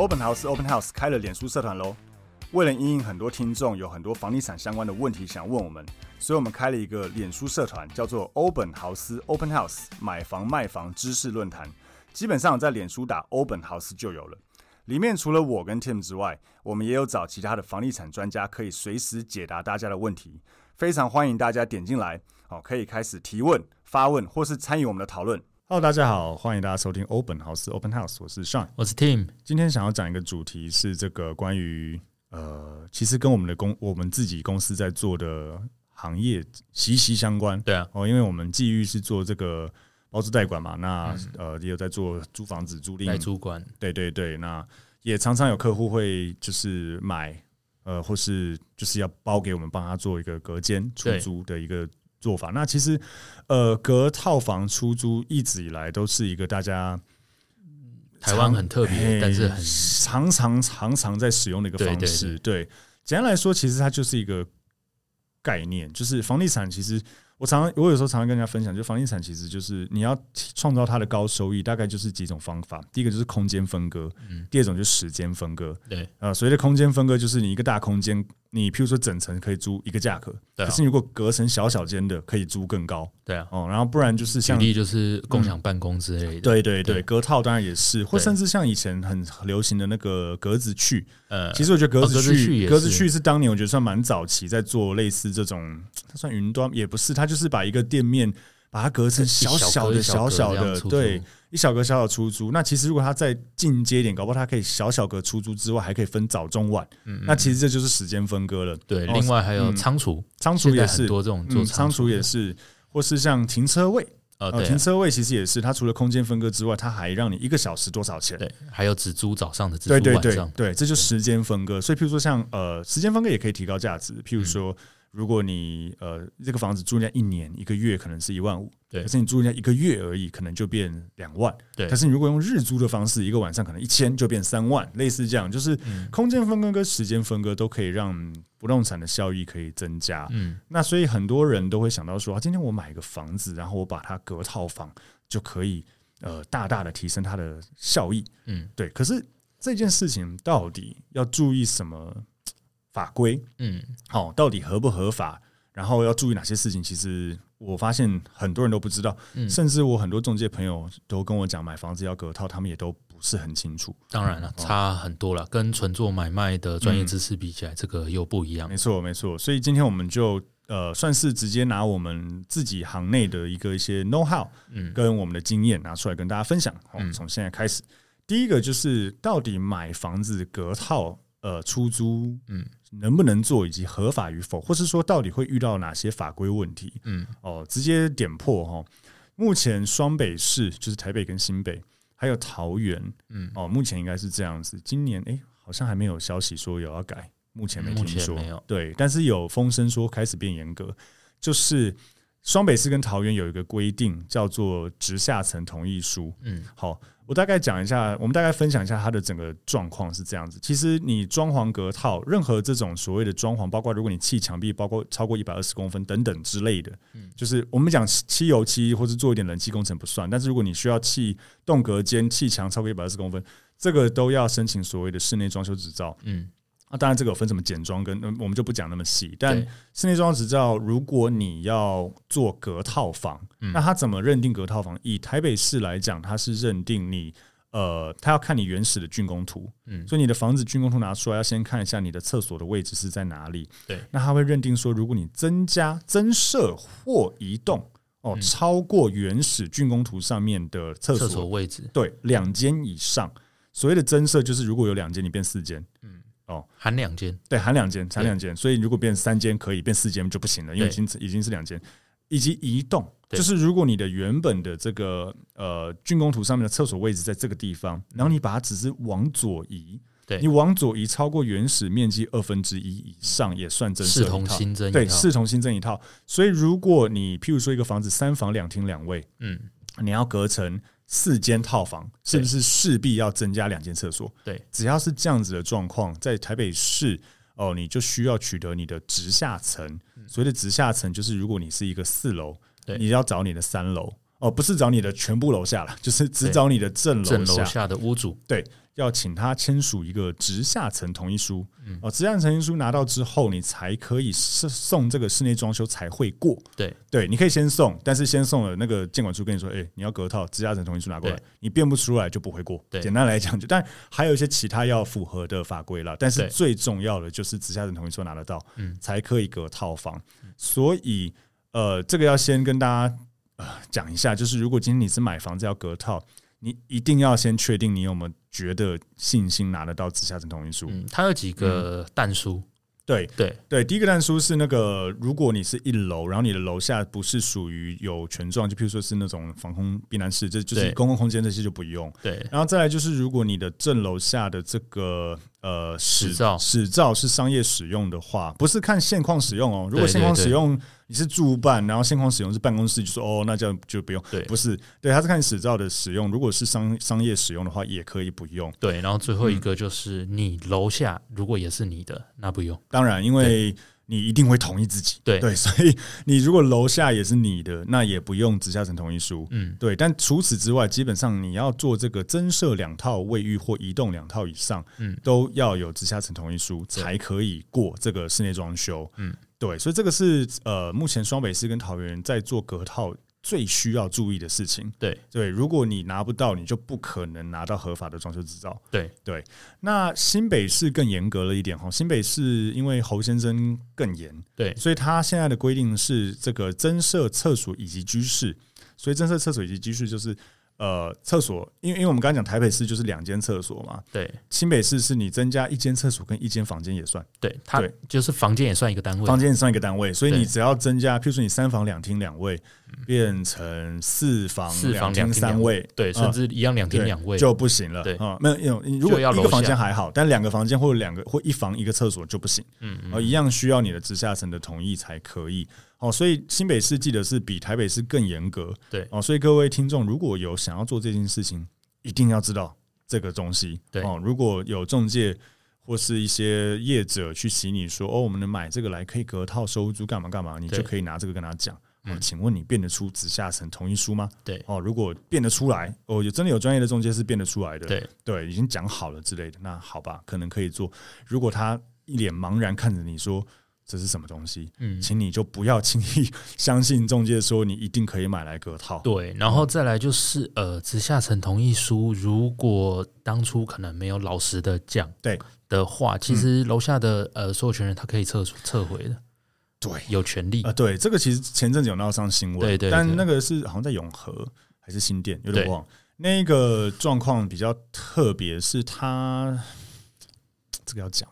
Open House Open House 开了脸书社团喽！为了因应很多听众有很多房地产相关的问题想问我们，所以我们开了一个脸书社团，叫做欧本豪斯 Open House 买房卖房知识论坛。基本上在脸书打欧本豪斯就有了。里面除了我跟 Tim 之外，我们也有找其他的房地产专家，可以随时解答大家的问题。非常欢迎大家点进来，哦，可以开始提问、发问或是参与我们的讨论。Hello，大家好，欢迎大家收听 Open House Open House，我是 Sean，我是 Tim。今天想要讲一个主题是这个关于呃，其实跟我们的公我们自己公司在做的行业息息相关。对啊，哦，因为我们际遇是做这个包租代管嘛，那、嗯、呃也有在做租房子租赁代租管。对对对，那也常常有客户会就是买呃，或是就是要包给我们帮他做一个隔间出租的一个。做法，那其实，呃，隔套房出租一直以来都是一个大家台湾很特别，但是很常常常常在使用的一个方式。对，简单来说，其实它就是一个概念，就是房地产其实。我常常，我有时候常常跟大家分享，就房地产其实就是你要创造它的高收益，大概就是几种方法。第一个就是空间分割，嗯，第二种就是时间分割。对，呃，所谓的空间分割就是你一个大空间，你譬如说整层可以租一个价格，对，可是如果隔成小小间的，可以租更高。对啊，哦，然后不然就是像，举例就是共享办公之类的。对对对，隔套当然也是，或甚至像以前很流行的那个格子去。呃，其实我觉得格子去，格子去是当年我觉得算蛮早期在做类似这种，它算云端也不是，它就是把一个店面把它隔成小小的、小小的，对，一小格小小出租。那其实如果它再进阶一点，搞不好它可以小小格出租之外，还可以分早中晚。嗯，那其实这就是时间分割了。对，另外还有仓储，仓储也是多这种做仓储也是，或是像停车位。呃，停车位其实也是，它除了空间分割之外，它还让你一个小时多少钱？对，还有只租早上的，只租晚上。对对对，对，这就时间分割。所以，譬如说像呃，时间分割也可以提高价值。譬如说。如果你呃这个房子租人家一年一个月可能是一万五，对，可是你租人家一个月而已，可能就变两万，对。可是你如果用日租的方式，一个晚上可能一千就变三万，类似这样，就是空间分割跟时间分割都可以让不动产的效益可以增加。嗯，那所以很多人都会想到说，啊，今天我买一个房子，然后我把它隔套房，就可以呃大大的提升它的效益。嗯，对。可是这件事情到底要注意什么？法规，嗯，好，到底合不合法？然后要注意哪些事情？其实我发现很多人都不知道，嗯，甚至我很多中介朋友都跟我讲，买房子要隔套，他们也都不是很清楚。当然了，差很多了，跟纯做买卖的专业知识比起来，这个又不一样。没错，没错。所以今天我们就呃，算是直接拿我们自己行内的一个一些 know how，嗯，跟我们的经验拿出来跟大家分享。好，从现在开始，第一个就是到底买房子隔套。呃，出租，嗯，能不能做，以及合法与否，或是说到底会遇到哪些法规问题？嗯，哦，直接点破哈。目前双北市就是台北跟新北，还有桃园，嗯，哦，目前应该是这样子。今年哎、欸，好像还没有消息说有要改，目前没听说，没有。对，但是有风声说开始变严格，就是双北市跟桃园有一个规定，叫做直下层同意书。嗯，好。我大概讲一下，我们大概分享一下它的整个状况是这样子。其实你装潢隔套，任何这种所谓的装潢，包括如果你砌墙壁，包括超过一百二十公分等等之类的，嗯，就是我们讲漆油漆或者做一点冷气工程不算，但是如果你需要砌动隔间、砌墙超过一百二十公分，这个都要申请所谓的室内装修执照，嗯。那、啊、当然，这个有分什么简装跟，我们就不讲那么细。但室内装修执照，如果你要做隔套房，嗯、那他怎么认定隔套房？以台北市来讲，他是认定你，呃，他要看你原始的竣工图，嗯，所以你的房子竣工图拿出来，要先看一下你的厕所的位置是在哪里。对，那他会认定说，如果你增加、增设或移动，哦，嗯、超过原始竣工图上面的厕所位置，对，两间以上，所谓的增设就是如果有两间，你变四间，嗯。哦，含两间，对，含两间，含两间。所以如果变三间可以，变四间就不行了，因为已经已经是两间。以及移动，就是如果你的原本的这个呃竣工图上面的厕所位置在这个地方，然后你把它只是往左移，对，你往左移超过原始面积二分之一以上也算增设一套，视同新增，对，视同新增一套。所以如果你譬如说一个房子三房两厅两卫，嗯，你要隔成四间套房，是不是势必要增加两间厕所？对，只要是这样子的状况，在台北市。哦，你就需要取得你的直下层。所谓的直下层，就是如果你是一个四楼，你要找你的三楼。哦，不是找你的全部楼下了，就是只找你的正楼下，下的屋主。对。要请他签署一个直下层同意书，嗯哦，直下层同意书拿到之后，你才可以送送这个室内装修才会过。对对，你可以先送，但是先送了那个监管处跟你说，哎，你要隔套直下层同意书拿过来，你变不出来就不会过。简单来讲，就但还有一些其他要符合的法规了，但是最重要的就是直下层同意书拿得到，嗯才可以隔套房。所以，呃，这个要先跟大家呃讲一下，就是如果今天你是买房子要隔套。你一定要先确定你有没有觉得信心拿得到直下层同意书。嗯，它有几个弹书。嗯对对对，第一个弹书是那个，如果你是一楼，然后你的楼下不是属于有权状，就譬如说是那种防空避难室，这就是公共空间，这些就不用。对，然后再来就是，如果你的正楼下的这个呃史照史照是商业使用的话，不是看现况使用哦。如果现况使用你是住办，然后现况使用是办公室，就说哦，那这样就不用。对，不是，对，他是看使照的使用。如果是商商业使用的话，也可以不用。对，然后最后一个就是你楼下如果也是你的，那不用。当然，因为你一定会同意自己，对对，所以你如果楼下也是你的，那也不用直下层同意书，嗯，对。但除此之外，基本上你要做这个增设两套卫浴或移动两套以上，嗯，都要有直下层同意书才可以过这个室内装修，嗯，对。所以这个是呃，目前双北市跟桃园在做隔套。最需要注意的事情，对对，如果你拿不到，你就不可能拿到合法的装修执照。对对，那新北市更严格了一点哈，新北市因为侯先生更严，对，所以他现在的规定是这个增设厕所以及居室，所以增设厕所以及居室就是。呃，厕所，因为因为我们刚刚讲台北市就是两间厕所嘛，对，新北市是你增加一间厕所跟一间房间也算，对，它就是房间也算一个单位，房间也算一个单位，所以你只要增加，譬如说你三房两厅两卫变成四房两厅三卫，对，甚至一样两厅两卫。就不行了，对。啊，没有，如果一个房间还好，但两个房间或者两个或一房一个厕所就不行，嗯，啊，一样需要你的直下层的同意才可以。哦，所以新北市记得是比台北市更严格，对。哦，所以各位听众如果有想要做这件事情，一定要知道这个东西，对。哦，如果有中介或是一些业者去洗你说哦，我们能买这个来可以隔套收租干嘛干嘛，你就可以拿这个跟他讲，哦，请问你变得出直下层同意书吗？对。哦，如果变得出来，哦，有真的有专业的中介是变得出来的，对。对，已经讲好了之类的，那好吧，可能可以做。如果他一脸茫然看着你说。这是什么东西？嗯，请你就不要轻易相信中介说你一定可以买来隔套。对，然后再来就是呃，直下层同意书，如果当初可能没有老实的讲，对的话，其实楼下的呃所有权人他可以撤撤回的，对，有权利啊。对，这个其实前阵子有闹上新闻，对对，但那个是好像在永和还是新店，有点忘。那个状况比较特别，是他这个要讲。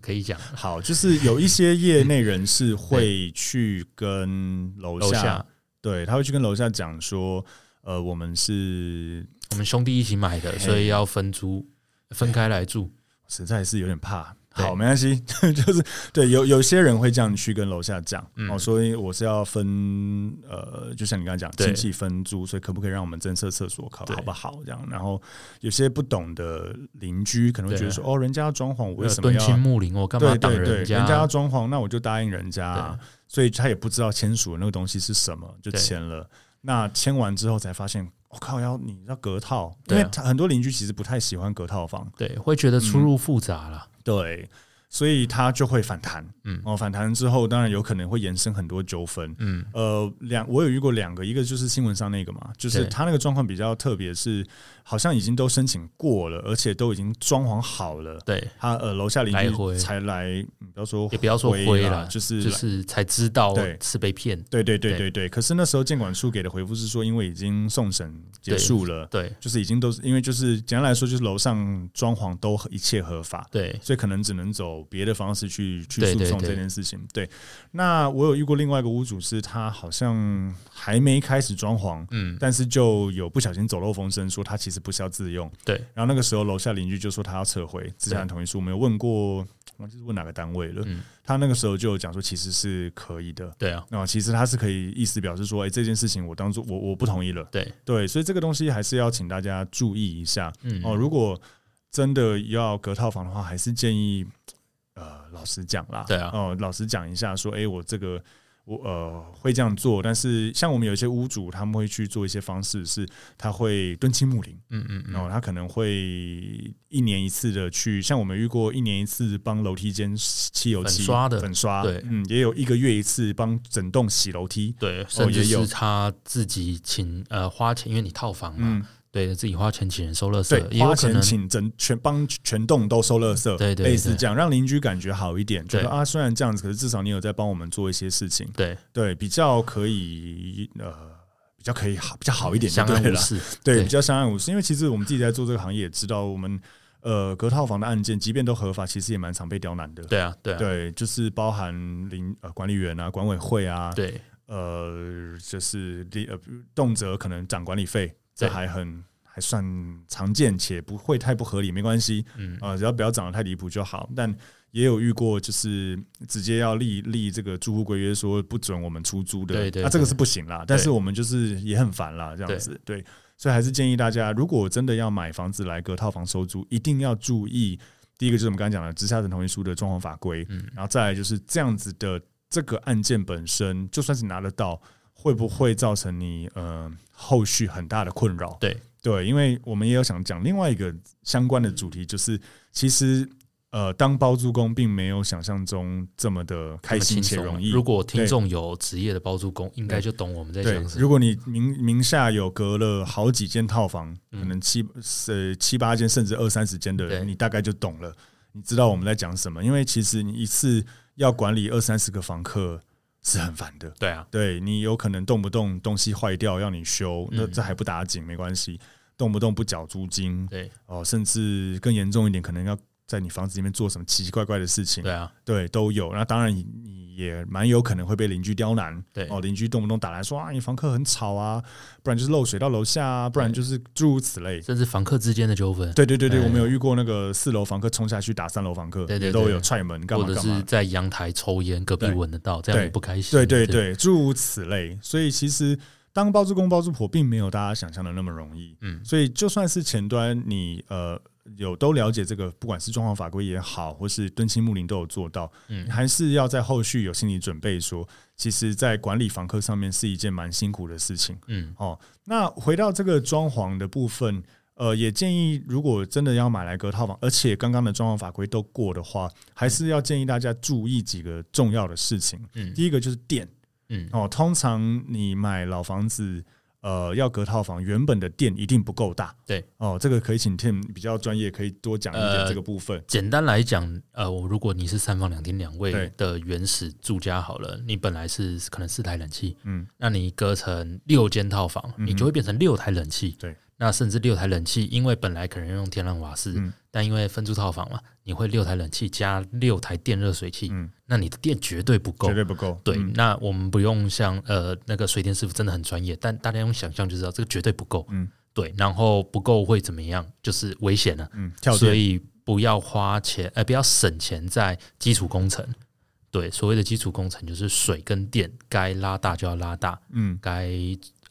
可以讲。好，就是有一些业内人士会去跟楼下，下，对，他会去跟楼下讲说，呃，我们是我们兄弟一起买的，所以要分租，分开来住，实在是有点怕。好，没关系，就是对，有有些人会这样去跟楼下讲，哦，所以我是要分，呃，就像你刚才讲，亲戚分租，所以可不可以让我们增设厕所，考好不好？这样，然后有些不懂的邻居可能会觉得说，哦，人家要装潢，我为什么要敦亲睦邻？我干嘛挡人家？人家要装潢，那我就答应人家，所以他也不知道签署的那个东西是什么，就签了。那签完之后才发现，我靠，要你要隔套，因为很多邻居其实不太喜欢隔套房，对，会觉得出入复杂了。对，所以它就会反弹，嗯，哦，反弹之后，当然有可能会延伸很多纠纷，嗯，呃，两我有遇过两个，一个就是新闻上那个嘛，就是他那个状况比较特别，是好像已经都申请过了，而且都已经装潢好了。对，他呃楼下邻居才来，不要说也不要说灰了，就是就是才知道是被骗。对对对对对。可是那时候监管处给的回复是说，因为已经送审结束了，对，就是已经都是因为就是简单来说，就是楼上装潢都一切合法，对，所以可能只能走别的方式去去诉讼这件事情。对，那我有遇过另外一个屋主，是他好像还没开始装潢，嗯，但是就有不小心走漏风声，说他其实不是要自用，对。然后那个时候楼下邻居就说他要撤回资产同意书，我没有问过，忘记是问哪个单位了。他那个时候就讲说其实是可以的，对啊，那其实他是可以意思表示说，哎，这件事情我当做我我不同意了，对。对，所以这个东西还是要请大家注意一下，嗯。哦，如果真的要隔套房的话，还是建议呃老实讲啦，对啊，哦老实讲一下说，哎，我这个。我呃会这样做，但是像我们有一些屋主，他们会去做一些方式，是他会敦亲睦邻，嗯嗯，然后他可能会一年一次的去，像我们遇过一年一次帮楼梯间漆油漆粉刷的粉刷，对，嗯，也有一个月一次帮整栋洗楼梯，对，甚至是他自己请呃花钱，因为你套房嘛。嗯对，自己花钱请人收垃圾，对，花钱请整全帮全栋都收垃圾，对对，类似这样，让邻居感觉好一点，觉得啊，虽然这样子，可是至少你有在帮我们做一些事情，对对，比较可以呃，比较可以好，比较好一点，相安无事，对，比较相安无事。因为其实我们自己在做这个行业，也知道我们呃隔套房的案件，即便都合法，其实也蛮常被刁难的。对啊，对对，就是包含邻呃管理员啊、管委会啊，对，呃，就是呃动辄可能涨管理费。这还很还算常见，且不会太不合理，没关系，嗯啊，只要不要涨得太离谱就好。但也有遇过，就是直接要立立这个住户规约，说不准我们出租的，对对，那这个是不行啦。但是我们就是也很烦啦，这样子，对，所以还是建议大家，如果真的要买房子来隔套房收租，一定要注意，第一个就是我们刚才讲的直下层同意书的状况法规，嗯，然后再来就是这样子的这个案件本身，就算是拿得到。会不会造成你呃后续很大的困扰？对对，因为我们也有想讲另外一个相关的主题，就是其实呃当包租公并没有想象中这么的开心且容易。如果听众有职业的包租公，应该就懂我们在讲什么。如果你名名下有隔了好几间套房，可能七呃七八间甚至二三十间的人，你大概就懂了，你知道我们在讲什么。因为其实你一次要管理二三十个房客。是很烦的，对啊，对你有可能动不动东西坏掉要你修，那这还不打紧，没关系，动不动不缴租金，对。哦，甚至更严重一点，可能要。在你房子里面做什么奇奇怪怪的事情？对啊，对，都有。那当然，你你也蛮有可能会被邻居刁难。对哦，邻居动不动打来说啊，你房客很吵啊，不然就是漏水到楼下啊，不然就是诸如此类，甚至房客之间的纠纷。对对对对，我们有遇过那个四楼房客冲下去打三楼房客，对对，都有踹门干嘛干嘛，或者是在阳台抽烟，隔壁闻得到，这样也不开心。对对对，诸如此类。所以其实当包租公包租婆并没有大家想象的那么容易。嗯，所以就算是前端你呃。有都了解这个，不管是装潢法规也好，或是敦亲睦邻都有做到，嗯，还是要在后续有心理准备，说其实，在管理房客上面是一件蛮辛苦的事情，嗯，哦，那回到这个装潢的部分，呃，也建议如果真的要买来隔套房，而且刚刚的装潢法规都过的话，还是要建议大家注意几个重要的事情，嗯，第一个就是电，嗯，哦，通常你买老房子。呃，要隔套房，原本的店一定不够大。对，哦，这个可以请 Tim 比较专业，可以多讲一点这个部分。呃、简单来讲，呃，我如果你是三房两厅两卫的原始住家好了，你本来是可能四台冷气，嗯，那你隔成六间套房，你就会变成六台冷气。对。那甚至六台冷气，因为本来可能用天然瓦斯，嗯、但因为分租套房嘛，你会六台冷气加六台电热水器，嗯、那你的电绝对不够，绝对不够。对，嗯、那我们不用像呃那个水电师傅真的很专业，但大家用想象就知道这个绝对不够。嗯，对，然后不够会怎么样？就是危险了。嗯，所以不要花钱，呃，不要省钱在基础工程。对，所谓的基础工程就是水跟电，该拉大就要拉大。嗯，该。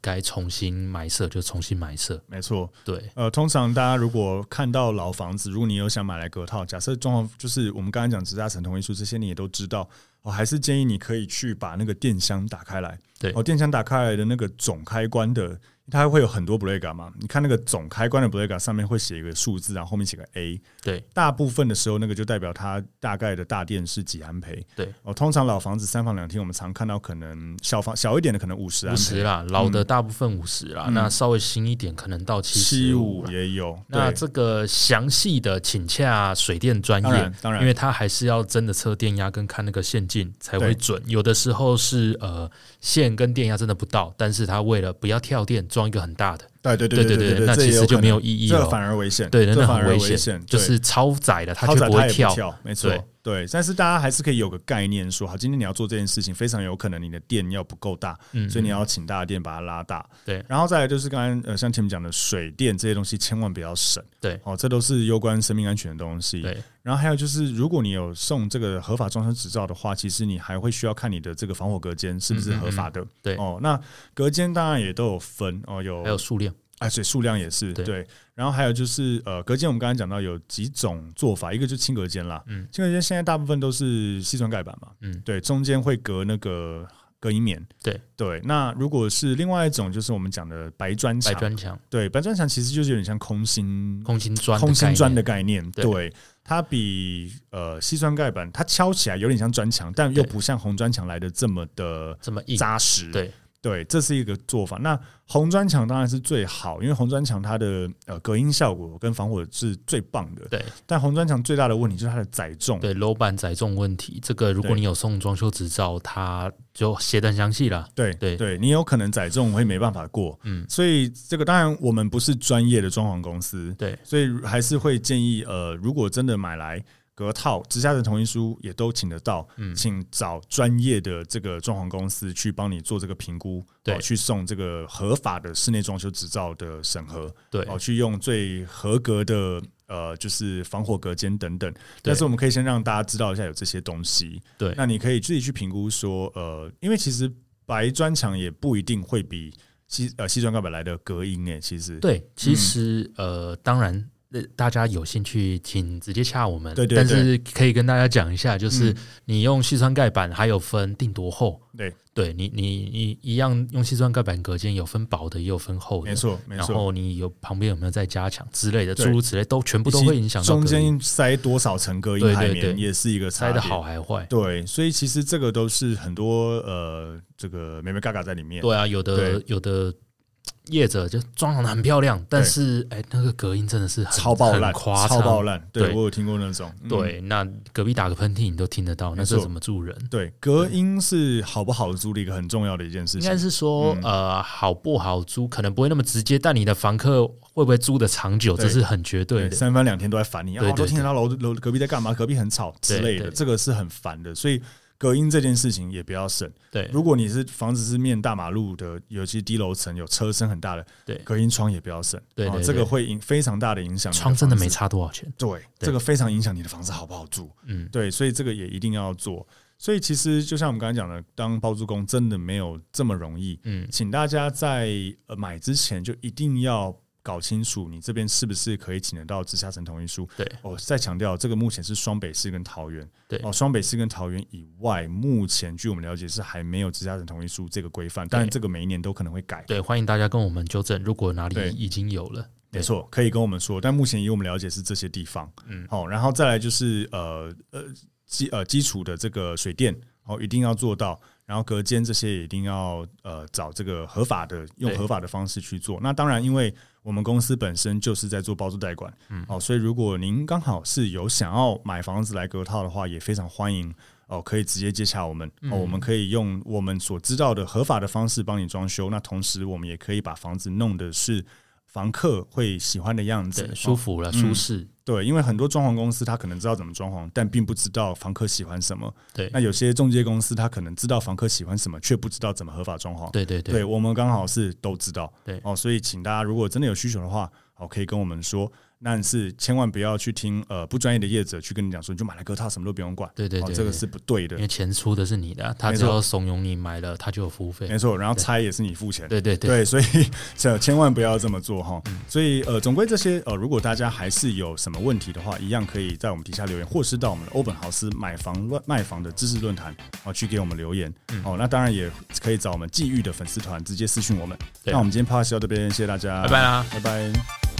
该重新埋设就重新埋设，没错。对，呃，通常大家如果看到老房子，如果你有想买来隔套，假设装潢就是我们刚才讲直大层同意书这些，你也都知道。我还是建议你可以去把那个电箱打开来。对，哦，电箱打开来的那个总开关的。它会有很多 breaker 嘛？你看那个总开关的 breaker 上面会写一个数字，然后后面写个 A。对，大部分的时候那个就代表它大概的大电是几安培。对，哦，通常老房子三房两厅，我们常看到可能小房小一点的可能五十安培。五十啦，老的大部分五十啦，那稍微新一点可能到七七五也有。那这个详细的请洽水电专业，当然，当然，因为它还是要真的测电压跟看那个线径才会准。有的时候是呃线跟电压真的不到，但是它为了不要跳电，装一个很大的。对对对对对对，那其实就没有意义了，这反而危险。对，那很危险，就是超载的，它就不会跳。没错，对。但是大家还是可以有个概念，说好，今天你要做这件事情，非常有可能你的电要不够大，所以你要请大的电把它拉大。对。然后再来就是刚才呃，像前面讲的水电这些东西，千万不要省。对。哦，这都是攸关生命安全的东西。对。然后还有就是，如果你有送这个合法装修执照的话，其实你还会需要看你的这个防火隔间是不是合法的。对。哦，那隔间当然也都有分哦，有还有数量。哎，所以数量也是对，对，然后还有就是呃，隔间我们刚才讲到有几种做法，一个就是轻隔间啦，嗯，轻隔间现在大部分都是矽酸盖板嘛，嗯，对，中间会隔那个隔音棉，对对。那如果是另外一种，就是我们讲的白砖墙，白砖墙，对，白砖墙其实就是有点像空心空心砖空心砖的概念，对，对，它比呃西砖盖板它敲起来有点像砖墙，但又不像红砖墙来的这么的这么扎实，对。对，这是一个做法。那红砖墙当然是最好，因为红砖墙它的呃隔音效果跟防火是最棒的。对，但红砖墙最大的问题就是它的载重，对楼板载重问题。这个如果你有送装修执照，它就写的很详细了。对对对，你有可能载重会没办法过。嗯，所以这个当然我们不是专业的装潢公司，对，所以还是会建议呃，如果真的买来。隔套直下层同意书也都请得到，嗯，请找专业的这个装潢公司去帮你做这个评估，对，去送这个合法的室内装修执照的审核，对，哦，去用最合格的呃，就是防火隔间等等。但是我们可以先让大家知道一下有这些东西，对，那你可以自己去评估说，呃，因为其实白砖墙也不一定会比西呃西砖盖板来的隔音诶，其实。对，其实、嗯、呃，当然。大家有兴趣，请直接洽我们。对对对，但是可以跟大家讲一下，就是你用细酸盖板，还有分定多厚。对，对你你你一样用细酸盖板隔间，有分薄的，也有分厚的。没错，没错。然后你有旁边有没有再加强之类的，诸如此类，都全部都会影响到。中间塞多少层隔音海绵，也是一个塞的好还坏。对，所以其实这个都是很多呃，这个美美嘎嘎在里面。对啊，有的有的。业者就装潢的很漂亮，但是哎，那个隔音真的是超爆烂，超爆烂。对，我有听过那种，对，那隔壁打个喷嚏你都听得到，那是怎么住人？对，隔音是好不好租的一个很重要的一件事情。应该是说，呃，好不好租可能不会那么直接，但你的房客会不会租的长久，这是很绝对的。三番两天都在烦你，啊，都听得到楼楼隔壁在干嘛，隔壁很吵之类的，这个是很烦的，所以。隔音这件事情也不要省。对，如果你是房子是面大马路的，尤其低楼层有车声很大的，对，隔音窗也不要省。对，这个会影非常大的影响。窗真的没差多少钱。对，这个非常影响你的房子好不好住。嗯，对，所以这个也一定要做。所以其实就像我们刚才讲的，当包租公真的没有这么容易。嗯，请大家在呃买之前就一定要。搞清楚你这边是不是可以请得到直辖市同意书？对，我再强调，这个目前是双北市跟桃园。对，哦，双北市跟桃园以外，目前据我们了解是还没有直辖市同意书这个规范，但这个每一年都可能会改。对，欢迎大家跟我们纠正，如果哪里已经有了，没错，可以跟我们说。但目前以我们了解是这些地方。嗯，好，然后再来就是呃呃基呃基础的这个水电，哦，一定要做到。然后隔间这些也一定要呃找这个合法的，用合法的方式去做。那当然，因为我们公司本身就是在做包租代管，嗯，哦，所以如果您刚好是有想要买房子来隔套的话，也非常欢迎哦，可以直接接洽我们哦，我们可以用我们所知道的合法的方式帮你装修。那同时，我们也可以把房子弄的是房客会喜欢的样子，舒服了，哦，舒适。对，因为很多装潢公司他可能知道怎么装潢，但并不知道房客喜欢什么。对，那有些中介公司他可能知道房客喜欢什么，却不知道怎么合法装潢。对对对，对我们刚好是都知道。对哦，所以请大家如果真的有需求的话，好，可以跟我们说。但是千万不要去听呃不专业的业者去跟你讲说，你就买了个套，什么都不用管。对对对，这个是不对的，因为钱出的是你的，他只要怂恿你买了，他就有服务费。没错，然后拆也是你付钱。对对对，对，所以这千万不要这么做哈。所以呃，总归这些呃，如果大家还是有什么问题的话，一样可以在我们底下留言，或是到我们的欧本豪斯买房乱卖房的知识论坛啊去给我们留言。哦，那当然也可以找我们际遇的粉丝团直接私讯我们。那我们今天 podcast 到这边，谢谢大家，拜拜啦，拜拜。